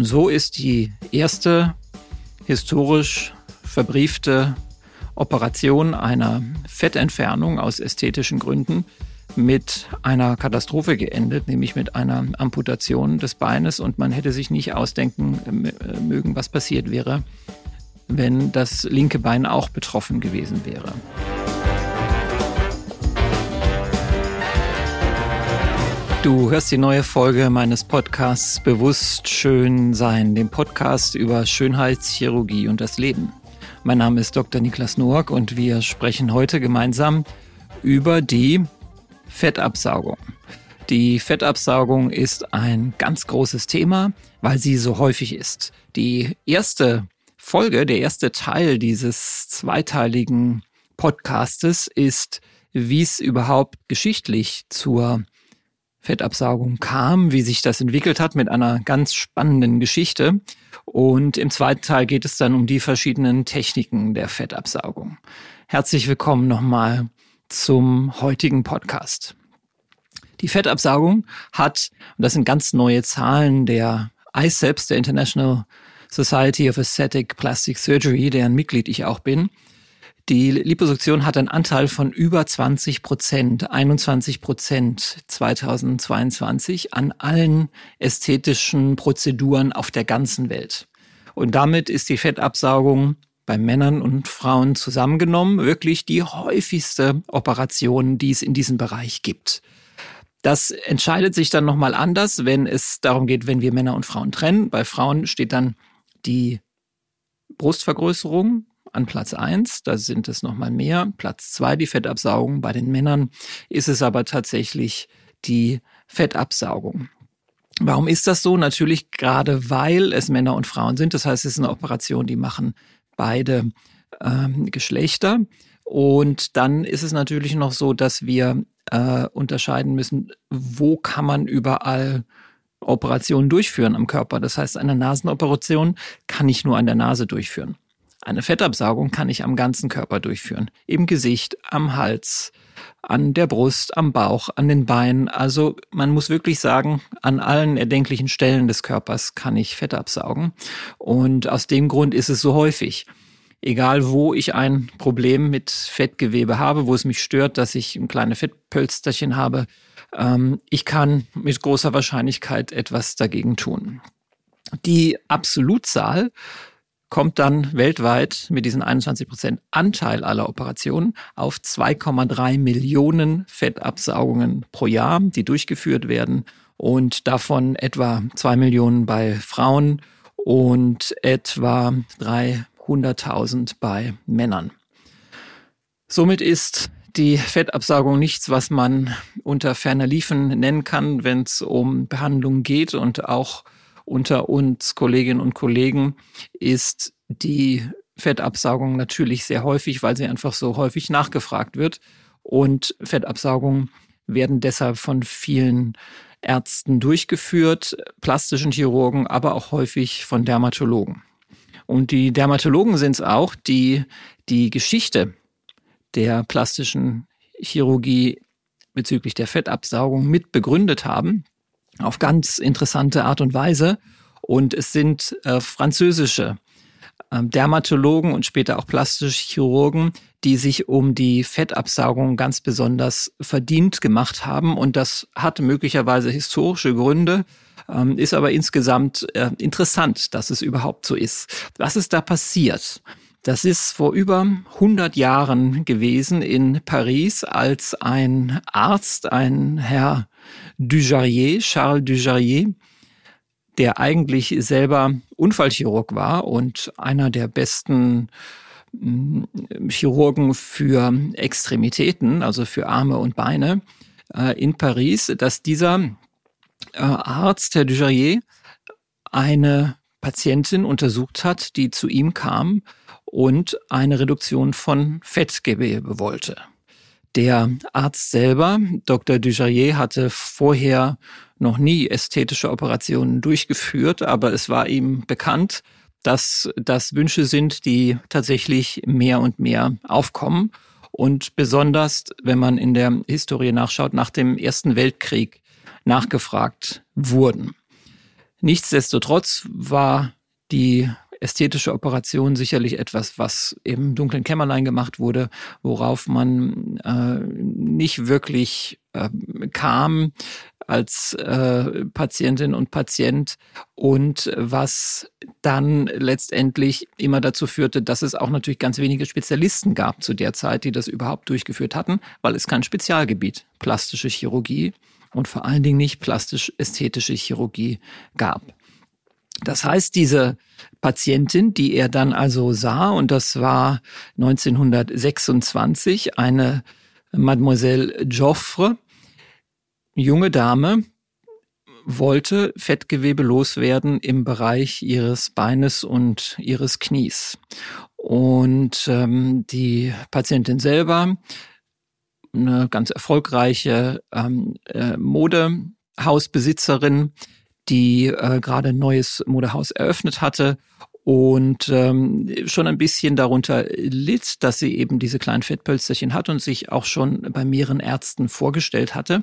Und so ist die erste historisch verbriefte Operation einer Fettentfernung aus ästhetischen Gründen mit einer Katastrophe geendet, nämlich mit einer Amputation des Beines. Und man hätte sich nicht ausdenken äh, mögen, was passiert wäre, wenn das linke Bein auch betroffen gewesen wäre. Du hörst die neue Folge meines Podcasts Bewusst Schön Sein, dem Podcast über Schönheitschirurgie und das Leben. Mein Name ist Dr. Niklas Noack und wir sprechen heute gemeinsam über die Fettabsaugung. Die Fettabsaugung ist ein ganz großes Thema, weil sie so häufig ist. Die erste Folge, der erste Teil dieses zweiteiligen Podcastes ist, wie es überhaupt geschichtlich zur Fettabsaugung kam, wie sich das entwickelt hat mit einer ganz spannenden Geschichte. Und im zweiten Teil geht es dann um die verschiedenen Techniken der Fettabsaugung. Herzlich willkommen nochmal zum heutigen Podcast. Die Fettabsaugung hat, und das sind ganz neue Zahlen der ICEPS, der International Society of Aesthetic Plastic Surgery, deren Mitglied ich auch bin, die Liposuktion hat einen Anteil von über 20 Prozent, 21 Prozent 2022 an allen ästhetischen Prozeduren auf der ganzen Welt. Und damit ist die Fettabsaugung bei Männern und Frauen zusammengenommen wirklich die häufigste Operation, die es in diesem Bereich gibt. Das entscheidet sich dann nochmal anders, wenn es darum geht, wenn wir Männer und Frauen trennen. Bei Frauen steht dann die Brustvergrößerung an Platz eins. Da sind es nochmal mehr. Platz zwei die Fettabsaugung. Bei den Männern ist es aber tatsächlich die Fettabsaugung. Warum ist das so? Natürlich gerade, weil es Männer und Frauen sind. Das heißt, es ist eine Operation, die machen beide ähm, Geschlechter. Und dann ist es natürlich noch so, dass wir äh, unterscheiden müssen, wo kann man überall Operationen durchführen am Körper. Das heißt, eine Nasenoperation kann ich nur an der Nase durchführen. Eine Fettabsaugung kann ich am ganzen Körper durchführen. Im Gesicht, am Hals, an der Brust, am Bauch, an den Beinen. Also man muss wirklich sagen, an allen erdenklichen Stellen des Körpers kann ich Fett absaugen. Und aus dem Grund ist es so häufig. Egal wo ich ein Problem mit Fettgewebe habe, wo es mich stört, dass ich ein kleine Fettpölsterchen habe, ähm, ich kann mit großer Wahrscheinlichkeit etwas dagegen tun. Die Absolutzahl kommt dann weltweit mit diesen 21 Prozent Anteil aller Operationen auf 2,3 Millionen Fettabsaugungen pro Jahr, die durchgeführt werden und davon etwa zwei Millionen bei Frauen und etwa 300.000 bei Männern. Somit ist die Fettabsaugung nichts, was man unter ferner Liefen nennen kann, wenn es um Behandlung geht und auch unter uns Kolleginnen und Kollegen ist die Fettabsaugung natürlich sehr häufig, weil sie einfach so häufig nachgefragt wird. Und Fettabsaugungen werden deshalb von vielen Ärzten durchgeführt, plastischen Chirurgen, aber auch häufig von Dermatologen. Und die Dermatologen sind es auch, die die Geschichte der plastischen Chirurgie bezüglich der Fettabsaugung mit begründet haben auf ganz interessante Art und Weise. Und es sind äh, französische äh, Dermatologen und später auch plastische Chirurgen, die sich um die Fettabsaugung ganz besonders verdient gemacht haben. Und das hat möglicherweise historische Gründe, ähm, ist aber insgesamt äh, interessant, dass es überhaupt so ist. Was ist da passiert? Das ist vor über 100 Jahren gewesen in Paris, als ein Arzt, ein Herr Dujarier, Charles Dujarier, der eigentlich selber Unfallchirurg war und einer der besten mm, Chirurgen für Extremitäten, also für Arme und Beine äh, in Paris, dass dieser äh, Arzt, Herr Dujarier, eine Patientin untersucht hat, die zu ihm kam und eine Reduktion von Fettgewebe wollte. Der Arzt selber, Dr. Dujarier, hatte vorher noch nie ästhetische Operationen durchgeführt, aber es war ihm bekannt, dass das Wünsche sind, die tatsächlich mehr und mehr aufkommen. Und besonders, wenn man in der Historie nachschaut, nach dem Ersten Weltkrieg nachgefragt wurden. Nichtsdestotrotz war die ästhetische Operation sicherlich etwas, was im dunklen Kämmerlein gemacht wurde, worauf man äh, nicht wirklich äh, kam als äh, Patientin und Patient und was dann letztendlich immer dazu führte, dass es auch natürlich ganz wenige Spezialisten gab zu der Zeit, die das überhaupt durchgeführt hatten, weil es kein Spezialgebiet plastische Chirurgie und vor allen Dingen nicht plastisch-ästhetische Chirurgie gab. Das heißt, diese Patientin, die er dann also sah, und das war 1926, eine Mademoiselle Joffre, junge Dame, wollte Fettgewebe loswerden im Bereich ihres Beines und ihres Knies. Und ähm, die Patientin selber, eine ganz erfolgreiche ähm, äh, Modehausbesitzerin, die äh, gerade ein neues Modehaus eröffnet hatte und ähm, schon ein bisschen darunter litt, dass sie eben diese kleinen Fettpölsterchen hat und sich auch schon bei mehreren Ärzten vorgestellt hatte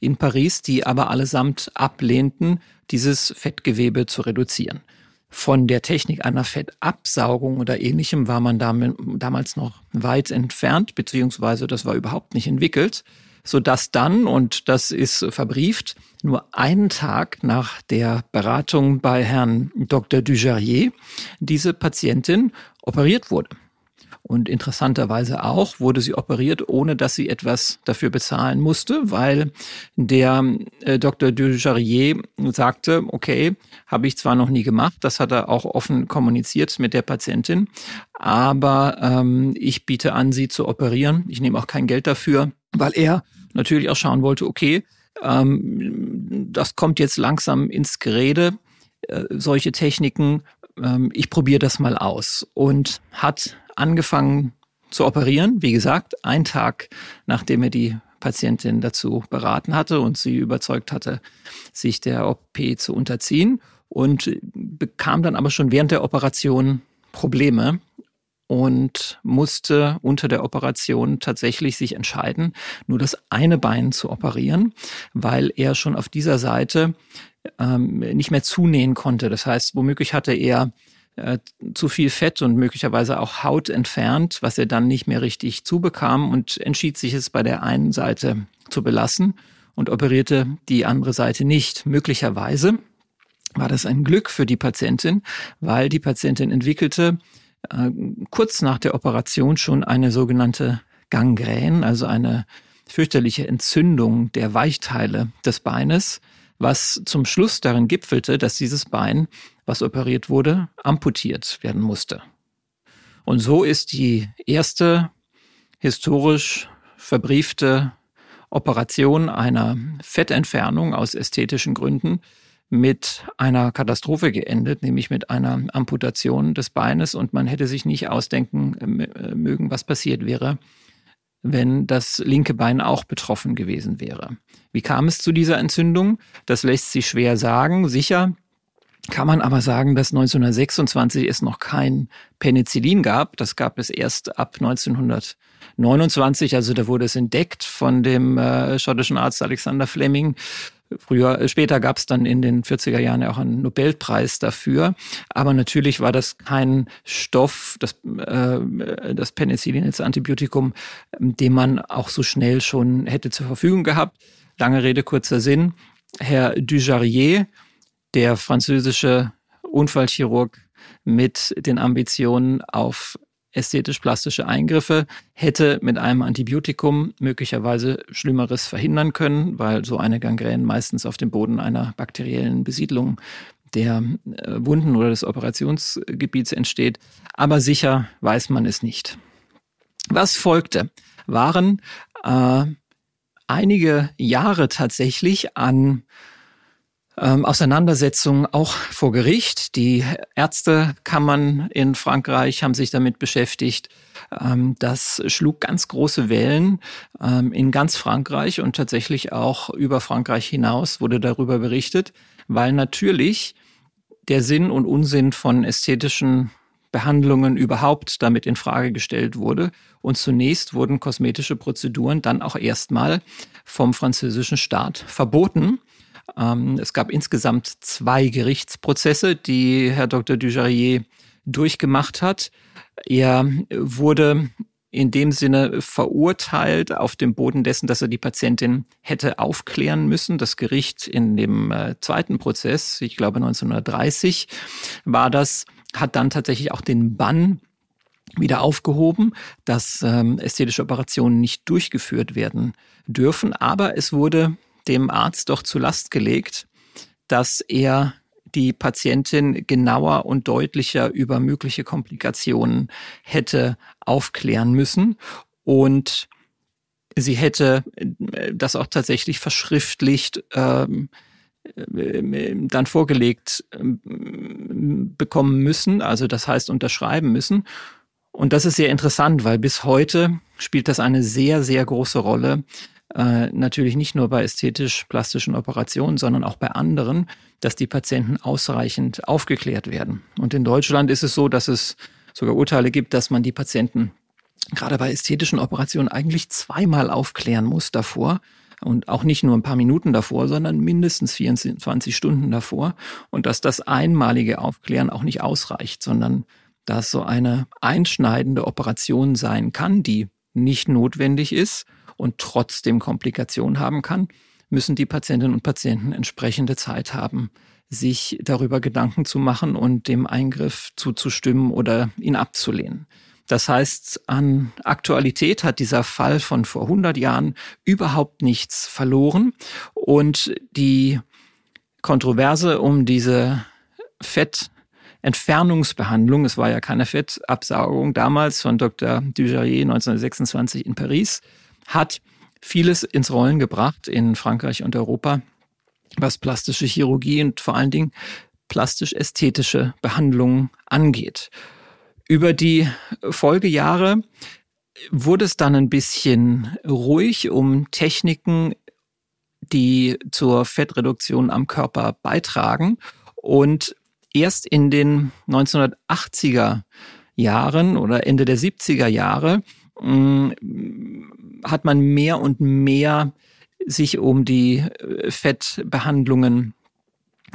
in Paris, die aber allesamt ablehnten, dieses Fettgewebe zu reduzieren. Von der Technik einer Fettabsaugung oder ähnlichem war man damals noch weit entfernt, beziehungsweise das war überhaupt nicht entwickelt so dass dann, und das ist verbrieft, nur einen Tag nach der Beratung bei Herrn Dr. Dujarier diese Patientin operiert wurde. Und interessanterweise auch wurde sie operiert, ohne dass sie etwas dafür bezahlen musste, weil der äh, Dr. Dujarier sagte, okay, habe ich zwar noch nie gemacht, das hat er auch offen kommuniziert mit der Patientin, aber ähm, ich biete an, sie zu operieren. Ich nehme auch kein Geld dafür, weil er natürlich auch schauen wollte, okay, ähm, das kommt jetzt langsam ins Gerede, äh, solche Techniken, ähm, ich probiere das mal aus. Und hat angefangen zu operieren, wie gesagt, ein Tag nachdem er die Patientin dazu beraten hatte und sie überzeugt hatte, sich der OP zu unterziehen und bekam dann aber schon während der Operation Probleme und musste unter der Operation tatsächlich sich entscheiden, nur das eine Bein zu operieren, weil er schon auf dieser Seite ähm, nicht mehr zunähen konnte. Das heißt, womöglich hatte er äh, zu viel Fett und möglicherweise auch Haut entfernt, was er dann nicht mehr richtig zubekam und entschied sich es bei der einen Seite zu belassen und operierte die andere Seite nicht. Möglicherweise war das ein Glück für die Patientin, weil die Patientin entwickelte äh, kurz nach der Operation schon eine sogenannte Gangrän, also eine fürchterliche Entzündung der Weichteile des Beines, was zum Schluss darin gipfelte, dass dieses Bein, was operiert wurde, amputiert werden musste. Und so ist die erste historisch verbriefte Operation einer Fettentfernung aus ästhetischen Gründen mit einer Katastrophe geendet, nämlich mit einer Amputation des Beines. Und man hätte sich nicht ausdenken äh, mögen, was passiert wäre, wenn das linke Bein auch betroffen gewesen wäre. Wie kam es zu dieser Entzündung? Das lässt sich schwer sagen. Sicher kann man aber sagen, dass 1926 es noch kein Penicillin gab. Das gab es erst ab 1929. Also da wurde es entdeckt von dem äh, schottischen Arzt Alexander Fleming Früher, äh, später gab es dann in den 40er Jahren ja auch einen Nobelpreis dafür. Aber natürlich war das kein Stoff, das, äh, das Penicillin als Antibiotikum, den man auch so schnell schon hätte zur Verfügung gehabt. Lange Rede, kurzer Sinn. Herr Dujarier, der französische Unfallchirurg mit den Ambitionen auf ästhetisch-plastische Eingriffe, hätte mit einem Antibiotikum möglicherweise Schlimmeres verhindern können, weil so eine Gangrän meistens auf dem Boden einer bakteriellen Besiedlung der äh, Wunden oder des Operationsgebiets entsteht. Aber sicher weiß man es nicht. Was folgte, waren äh, einige Jahre tatsächlich an ähm, Auseinandersetzungen auch vor Gericht. Die Ärztekammern in Frankreich haben sich damit beschäftigt. Ähm, das schlug ganz große Wellen ähm, in ganz Frankreich und tatsächlich auch über Frankreich hinaus wurde darüber berichtet, weil natürlich der Sinn und Unsinn von ästhetischen Behandlungen überhaupt damit in Frage gestellt wurde. Und zunächst wurden kosmetische Prozeduren dann auch erstmal vom französischen Staat verboten Ähm, es gab insgesamt zwei Gerichtsprozesse, die Herr Dr. Dujarier durchgemacht hat. Er wurde in dem Sinne verurteilt auf dem Boden dessen, dass er die Patientin hätte aufklären müssen. Das Gericht in dem äh, zweiten Prozess, ich glaube 1930, war das, hat dann tatsächlich auch den Bann wieder aufgehoben, dass ähm, ästhetische Operationen nicht durchgeführt werden dürfen. Aber es wurde dem Arzt doch zu Last gelegt, dass er die Patientin genauer und deutlicher über mögliche Komplikationen hätte aufklären müssen und sie hätte äh, das auch tatsächlich verschriftlicht ähm, äh, dann vorgelegt ähm, bekommen müssen, also das heißt unterschreiben müssen. Und das ist sehr interessant, weil bis heute spielt das eine sehr, sehr große Rolle äh, natürlich nicht nur bei ästhetisch-plastischen Operationen, sondern auch bei anderen, dass die Patienten ausreichend aufgeklärt werden. Und in Deutschland ist es so, dass es sogar Urteile gibt, dass man die Patienten gerade bei ästhetischen Operationen eigentlich zweimal aufklären muss davor. Und auch nicht nur ein paar Minuten davor, sondern mindestens 24 Stunden davor. Und dass das einmalige Aufklären auch nicht ausreicht, sondern dass so eine einschneidende Operation sein kann, die nicht notwendig ist und trotzdem Komplikationen haben kann, müssen die Patientinnen und Patienten entsprechende Zeit haben, sich darüber Gedanken zu machen und dem Eingriff zuzustimmen oder ihn abzulehnen. Das heißt, an Aktualität hat dieser Fall von vor 100 Jahren überhaupt nichts verloren und die Kontroverse um diese Fettentfernungsbehandlung, es war ja keine Fettabsaugung damals von Dr. Dujarier 1926 in Paris, hat vieles ins Rollen gebracht in Frankreich und Europa, was plastische Chirurgie und vor allen Dingen plastisch-ästhetische Behandlungen angeht. Über die Folgejahre wurde es dann ein bisschen ruhig um Techniken, die zur Fettreduktion am Körper beitragen. Und erst in den 1980er Jahren oder Ende der 70er Jahre mm, hat man mehr und mehr sich um die äh, Fettbehandlungen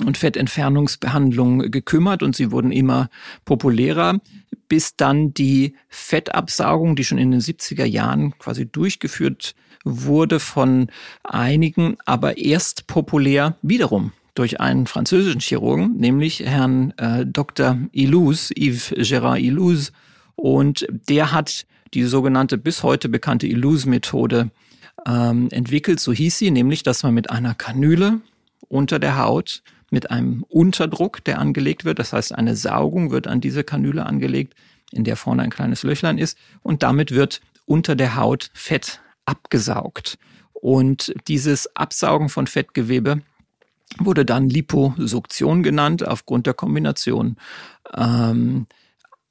und Fettentfernungsbehandlungen gekümmert und sie wurden immer populärer, bis dann die Fettabsaugung, die schon in den 70er Jahren quasi durchgeführt wurde von einigen, aber erst populär wiederum durch einen französischen Chirurgen, nämlich Herrn äh, Dr. Illouz, Yves Gérard Illouz. Und der hat die sogenannte bis heute bekannte Illuse-Methode ähm, entwickelt. So hieß sie, nämlich, dass man mit einer Kanüle unter der Haut mit einem Unterdruck, der angelegt wird, das heißt eine Saugung wird an diese Kanüle angelegt, in der vorne ein kleines Löchlein ist und damit wird unter der Haut Fett abgesaugt. Und dieses Absaugen von Fettgewebe wurde dann Liposuktion genannt, aufgrund der Kombination ähm,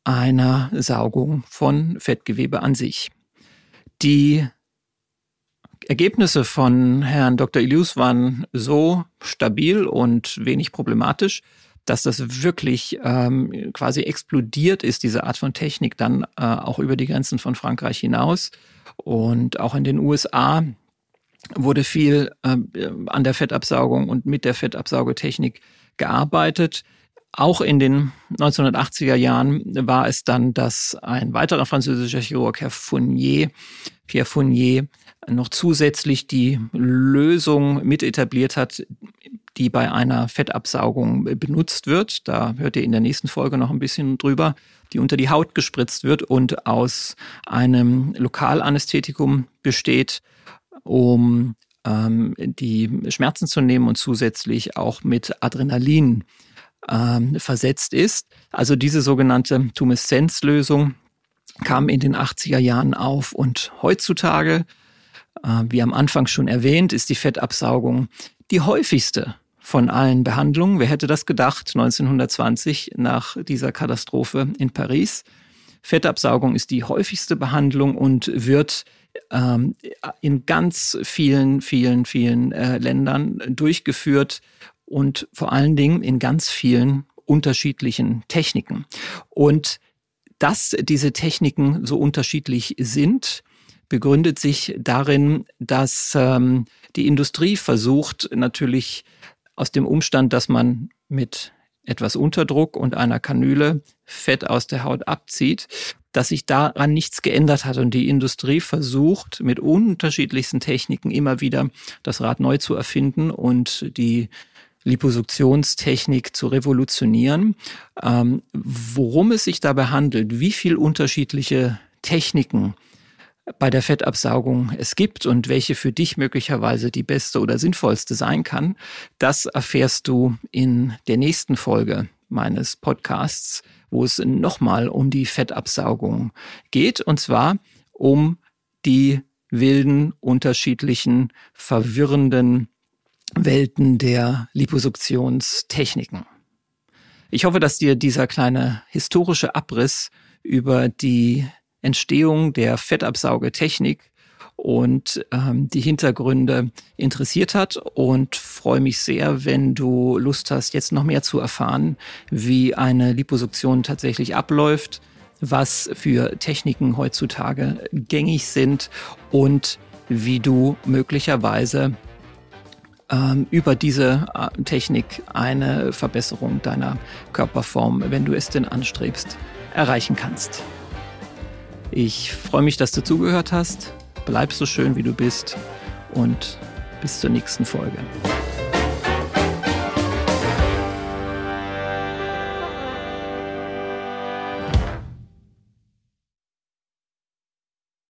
einer Saugung von Fettgewebe an sich. Die Ergebnisse von Herrn Dr. Ilius waren so stabil und wenig problematisch, dass das wirklich ähm, quasi explodiert ist, diese Art von Technik, dann äh, auch über die Grenzen von Frankreich hinaus. Und auch in den USA wurde viel äh, an der Fettabsaugung und mit der Fettabsaugetechnik gearbeitet. Auch in den 1980er Jahren war es dann, dass ein weiterer französischer Chirurg, Herr Fournier, Pierre Fournier, noch zusätzlich die Lösung mit etabliert hat, die bei einer Fettabsaugung benutzt wird. Da hört ihr in der nächsten Folge noch ein bisschen drüber, die unter die Haut gespritzt wird und aus einem Lokalanästhetikum besteht, um ähm, die Schmerzen zu nehmen und zusätzlich auch mit Adrenalin ähm, versetzt ist. Also diese sogenannte Tumeszenzlösung kam in den 80er Jahren auf und heutzutage, äh, wie am Anfang schon erwähnt, ist die Fettabsaugung die häufigste von allen Behandlungen. Wer hätte das gedacht 1920 nach dieser Katastrophe in Paris? Fettabsaugung ist die häufigste Behandlung und wird ähm, in ganz vielen, vielen, vielen äh, Ländern durchgeführt und vor allen Dingen in ganz vielen unterschiedlichen Techniken. Und dass diese Techniken so unterschiedlich sind, begründet sich darin, dass ähm, die Industrie versucht natürlich aus dem Umstand, dass man mit etwas Unterdruck und einer Kanüle Fett aus der Haut abzieht, dass sich daran nichts geändert hat und die Industrie versucht mit unterschiedlichsten Techniken immer wieder das Rad neu zu erfinden und die Liposuktionstechnik zu revolutionieren. Ähm, worum es sich dabei handelt, wie viel unterschiedliche Techniken bei der Fettabsaugung es gibt und welche für dich möglicherweise die beste oder sinnvollste sein kann, das erfährst du in der nächsten Folge meines Podcasts, wo es nochmal um die Fettabsaugung geht und zwar um die wilden, unterschiedlichen, verwirrenden Welten der Liposuktionstechniken. Ich hoffe, dass dir dieser kleine historische Abriss über die Entstehung der Fettabsaugetechnik und ähm, die Hintergründe interessiert hat und freue mich sehr, wenn du Lust hast, jetzt noch mehr zu erfahren, wie eine Liposuktion tatsächlich abläuft, was für Techniken heutzutage gängig sind und wie du möglicherweise ähm, über diese äh, Technik eine Verbesserung deiner Körperform, wenn du es denn anstrebst, erreichen kannst. Ich freue mich, dass du zugehört hast. Bleib so schön, wie du bist und bis zur nächsten Folge.